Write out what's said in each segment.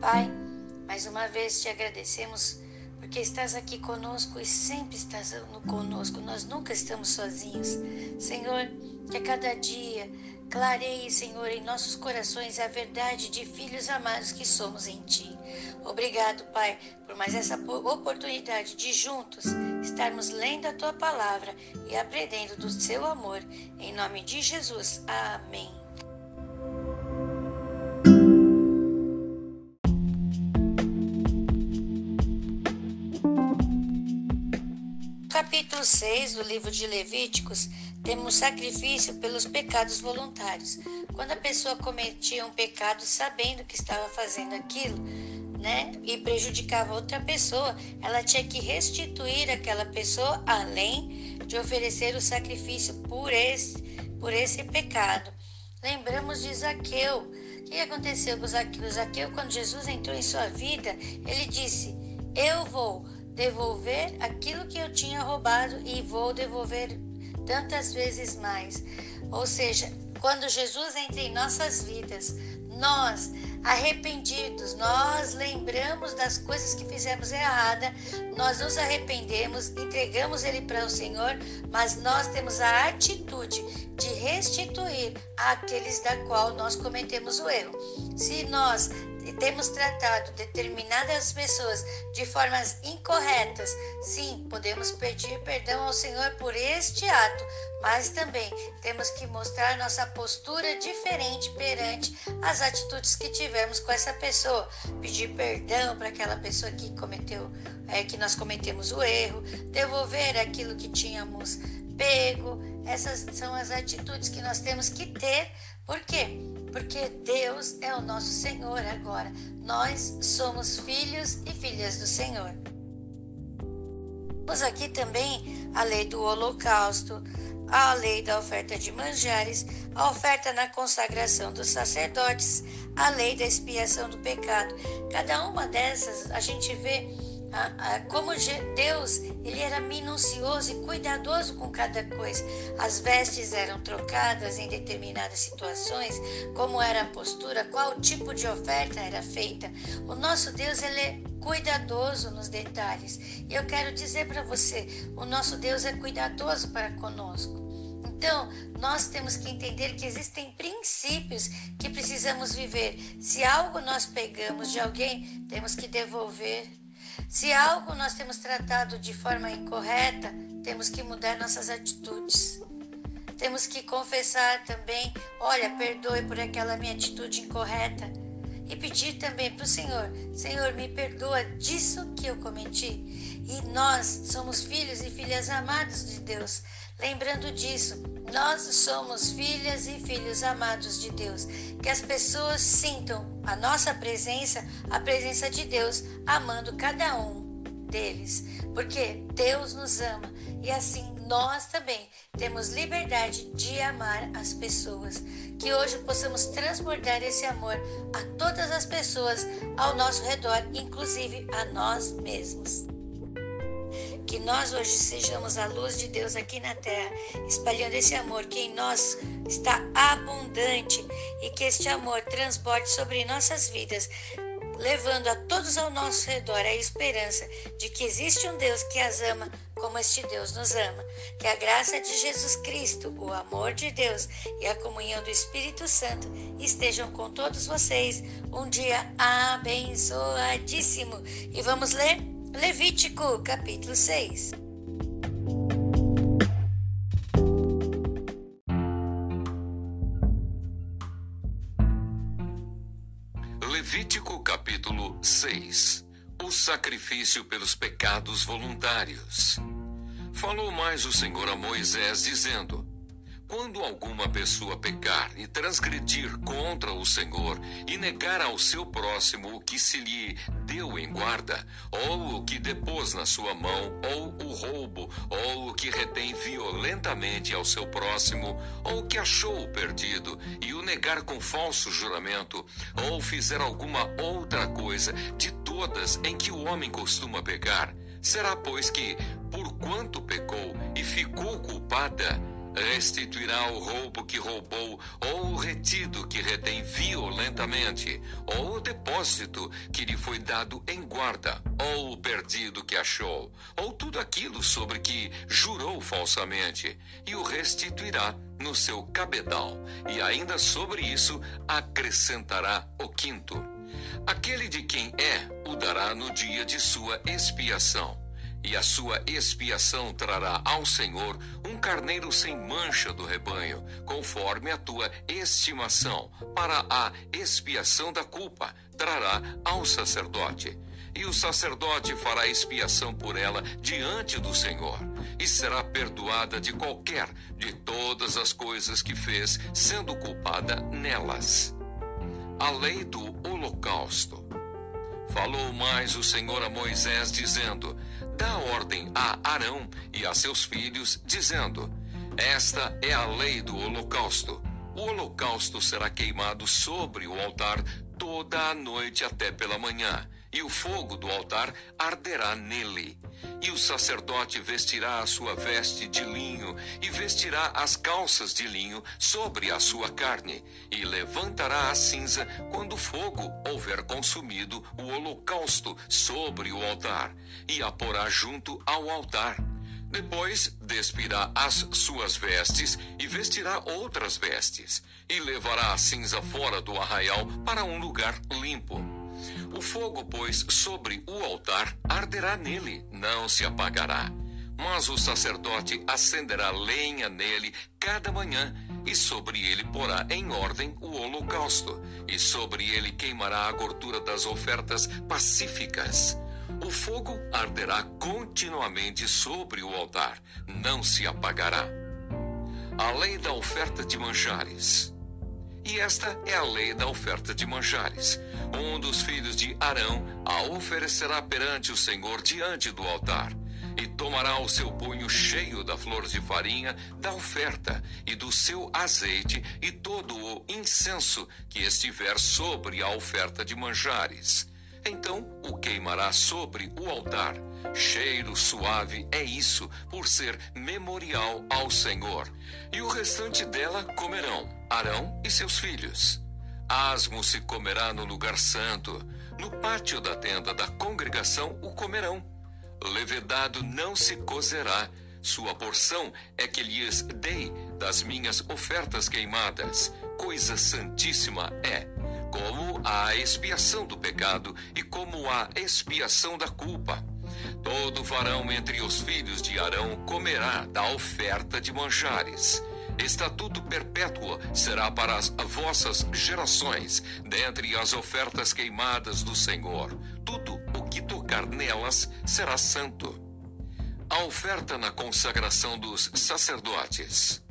Pai, mais uma vez te agradecemos porque estás aqui conosco e sempre estás conosco. Nós nunca estamos sozinhos. Senhor, que a cada dia clareie, Senhor, em nossos corações a verdade de filhos amados que somos em Ti. Obrigado, Pai, por mais essa oportunidade de juntos estarmos lendo a Tua palavra e aprendendo do Seu amor. Em nome de Jesus. Amém. Capítulo 6 do livro de Levíticos, temos sacrifício pelos pecados voluntários. Quando a pessoa cometia um pecado sabendo que estava fazendo aquilo, né, e prejudicava outra pessoa, ela tinha que restituir aquela pessoa além de oferecer o sacrifício por esse, por esse pecado. Lembramos de Zaqueu. O que aconteceu com Zaqueu? Zaqueu, quando Jesus entrou em sua vida, ele disse: Eu vou devolver aquilo que eu tinha roubado e vou devolver tantas vezes mais. Ou seja, quando Jesus entra em nossas vidas, nós, arrependidos, nós lembramos das coisas que fizemos errada, nós nos arrependemos, entregamos ele para o Senhor, mas nós temos a atitude de restituir aqueles da qual nós cometemos o erro. Se nós temos tratado determinadas pessoas de formas incorretas, sim, podemos pedir perdão ao Senhor por este ato, mas também temos que mostrar nossa postura diferente perante as atitudes que tivemos com essa pessoa, pedir perdão para aquela pessoa que cometeu, é, que nós cometemos o erro, devolver aquilo que tínhamos pego. Essas são as atitudes que nós temos que ter. Por quê? Porque Deus é o nosso Senhor agora. Nós somos filhos e filhas do Senhor. Temos aqui também a lei do holocausto, a lei da oferta de manjares, a oferta na consagração dos sacerdotes, a lei da expiação do pecado. Cada uma dessas a gente vê como Deus ele era minucioso e cuidadoso com cada coisa. As vestes eram trocadas em determinadas situações, como era a postura, qual tipo de oferta era feita. O nosso Deus ele é cuidadoso nos detalhes. E eu quero dizer para você, o nosso Deus é cuidadoso para conosco. Então, nós temos que entender que existem princípios que precisamos viver. Se algo nós pegamos de alguém, temos que devolver se algo nós temos tratado de forma incorreta, temos que mudar nossas atitudes. Temos que confessar também: olha, perdoe por aquela minha atitude incorreta. E pedir também para o Senhor: Senhor, me perdoa disso que eu cometi. E nós somos filhos e filhas amados de Deus. Lembrando disso, nós somos filhas e filhos amados de Deus. Que as pessoas sintam a nossa presença, a presença de Deus, amando cada um deles. Porque Deus nos ama e assim nós também temos liberdade de amar as pessoas. Que hoje possamos transbordar esse amor a todas as pessoas ao nosso redor, inclusive a nós mesmos. Que nós hoje sejamos a luz de Deus aqui na terra, espalhando esse amor que em nós está abundante e que este amor transborde sobre nossas vidas, levando a todos ao nosso redor a esperança de que existe um Deus que as ama como este Deus nos ama. Que a graça de Jesus Cristo, o amor de Deus e a comunhão do Espírito Santo estejam com todos vocês. Um dia abençoadíssimo. E vamos ler? Levítico, capítulo 6. Levítico, capítulo 6. O sacrifício pelos pecados voluntários. Falou mais o Senhor a Moisés, dizendo: quando alguma pessoa pecar e transgredir contra o Senhor e negar ao seu próximo o que se lhe deu em guarda, ou o que depôs na sua mão, ou o roubo, ou o que retém violentamente ao seu próximo, ou o que achou perdido e o negar com falso juramento, ou fizer alguma outra coisa de todas em que o homem costuma pecar, será, pois, que, por quanto pecou e ficou culpada, restituirá o roubo que roubou, ou o retido que retém violentamente, ou o depósito que lhe foi dado em guarda, ou o perdido que achou, ou tudo aquilo sobre que jurou falsamente, e o restituirá no seu cabedal, e ainda sobre isso acrescentará o quinto. Aquele de quem é, o dará no dia de sua expiação e a sua expiação trará ao Senhor um carneiro sem mancha do rebanho, conforme a tua estimação, para a expiação da culpa, trará ao sacerdote. E o sacerdote fará expiação por ela diante do Senhor, e será perdoada de qualquer de todas as coisas que fez, sendo culpada nelas. A lei do holocausto. Falou mais o Senhor a Moisés, dizendo: dá ordem a Arão e a seus filhos, dizendo: Esta é a lei do holocausto. O holocausto será queimado sobre o altar toda a noite até pela manhã, e o fogo do altar arderá nele. E o sacerdote vestirá a sua veste de linho, e vestirá as calças de linho sobre a sua carne, e levantará a cinza quando o fogo houver consumido o holocausto sobre o altar, e a porá junto ao altar. Depois despirá as suas vestes e vestirá outras vestes, e levará a cinza fora do arraial para um lugar limpo o fogo, pois, sobre o altar arderá nele, não se apagará. Mas o sacerdote acenderá lenha nele cada manhã, e sobre ele porá em ordem o holocausto, e sobre ele queimará a gordura das ofertas pacíficas. O fogo arderá continuamente sobre o altar, não se apagará. A lei da oferta de manjares. E esta é a lei da oferta de manjares. Um dos filhos de Arão a oferecerá perante o Senhor diante do altar. E tomará o seu punho cheio da flor de farinha da oferta, e do seu azeite, e todo o incenso que estiver sobre a oferta de manjares. Então o queimará sobre o altar. Cheiro suave é isso, por ser memorial ao Senhor. E o restante dela comerão Arão e seus filhos. Asmo se comerá no lugar santo, no pátio da tenda da congregação o comerão. Levedado não se cozerá, sua porção é que lhes dei das minhas ofertas queimadas. Coisa santíssima é, como a expiação do pecado e como a expiação da culpa. Todo varão entre os filhos de Arão comerá da oferta de manjares Estatuto perpétuo será para as vossas gerações, dentre as ofertas queimadas do Senhor. Tudo o que tocar nelas será santo. A oferta na consagração dos sacerdotes.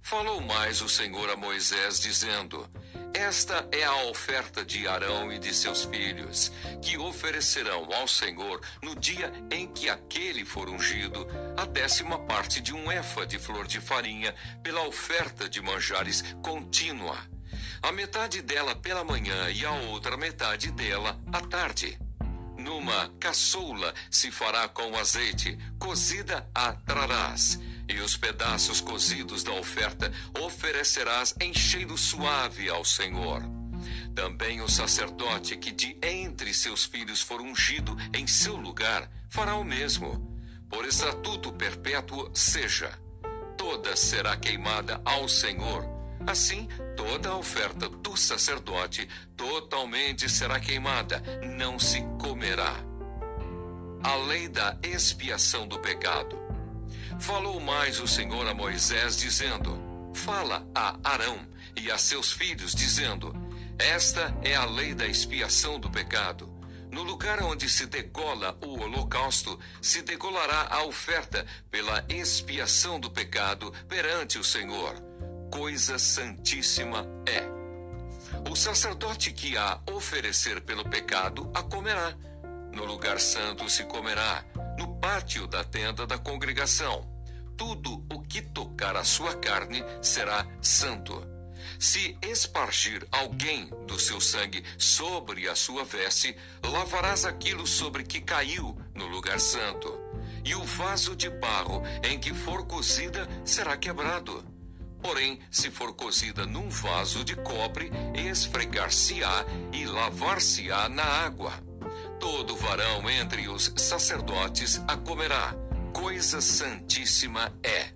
Falou mais o Senhor a Moisés, dizendo: esta é a oferta de Arão e de seus filhos, que oferecerão ao Senhor no dia em que aquele for ungido, a décima parte de um efa de flor de farinha, pela oferta de manjares contínua. A metade dela pela manhã e a outra metade dela à tarde. Numa caçoula se fará com azeite, cozida a trarás e os pedaços cozidos da oferta oferecerás em cheiro suave ao Senhor. Também o sacerdote que de entre seus filhos for ungido em seu lugar fará o mesmo. Por estatuto perpétuo seja. Toda será queimada ao Senhor. Assim, toda a oferta do sacerdote totalmente será queimada, não se comerá. A lei da expiação do pecado. Falou mais o Senhor a Moisés, dizendo: Fala a Arão e a seus filhos, dizendo: Esta é a lei da expiação do pecado. No lugar onde se degola o holocausto, se degolará a oferta pela expiação do pecado perante o Senhor. Coisa santíssima é. O sacerdote que a oferecer pelo pecado a comerá. No lugar santo se comerá no pátio da tenda da congregação. Tudo o que tocar a sua carne será santo. Se espargir alguém do seu sangue sobre a sua veste, lavarás aquilo sobre que caiu no lugar santo. e o vaso de barro em que for cozida será quebrado. Porém, se for cozida num vaso de cobre, esfregar-se-á e lavar-se-á na água. Todo varão entre os sacerdotes a comerá. Coisa santíssima é.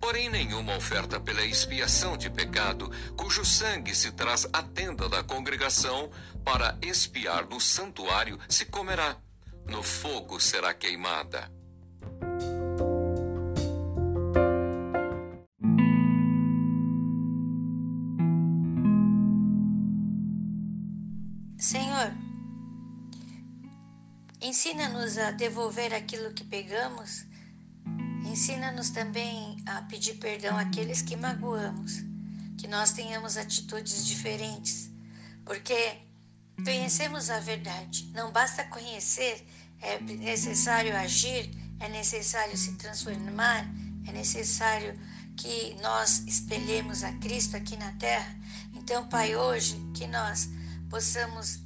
Porém, nenhuma oferta pela expiação de pecado, cujo sangue se traz à tenda da congregação para expiar no santuário, se comerá. No fogo será queimada. Senhor, ensina-nos a devolver aquilo que pegamos, ensina-nos também a pedir perdão àqueles que magoamos, que nós tenhamos atitudes diferentes, porque conhecemos a verdade, não basta conhecer, é necessário agir, é necessário se transformar, é necessário que nós espelhemos a Cristo aqui na terra. Então, Pai, hoje que nós possamos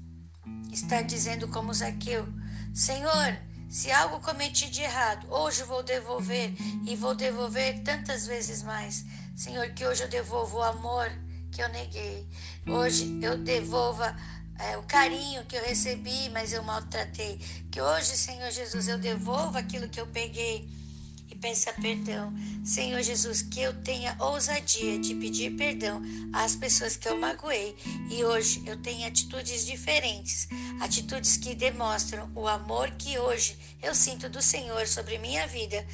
estar dizendo como Zaqueu: Senhor, se algo cometi de errado, hoje vou devolver e vou devolver tantas vezes mais. Senhor, que hoje eu devolvo o amor que eu neguei. Hoje eu devolva é, o carinho que eu recebi, mas eu maltratei. Que hoje, Senhor Jesus, eu devolva aquilo que eu peguei peça perdão. Senhor Jesus, que eu tenha ousadia de pedir perdão às pessoas que eu magoei e hoje eu tenho atitudes diferentes, atitudes que demonstram o amor que hoje eu sinto do Senhor sobre minha vida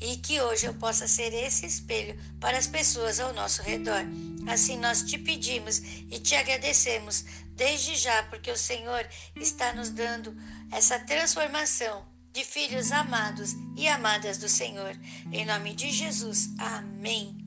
e que hoje eu possa ser esse espelho para as pessoas ao nosso redor. Assim nós te pedimos e te agradecemos desde já, porque o Senhor está nos dando essa transformação de filhos amados e amadas do Senhor. Em nome de Jesus. Amém.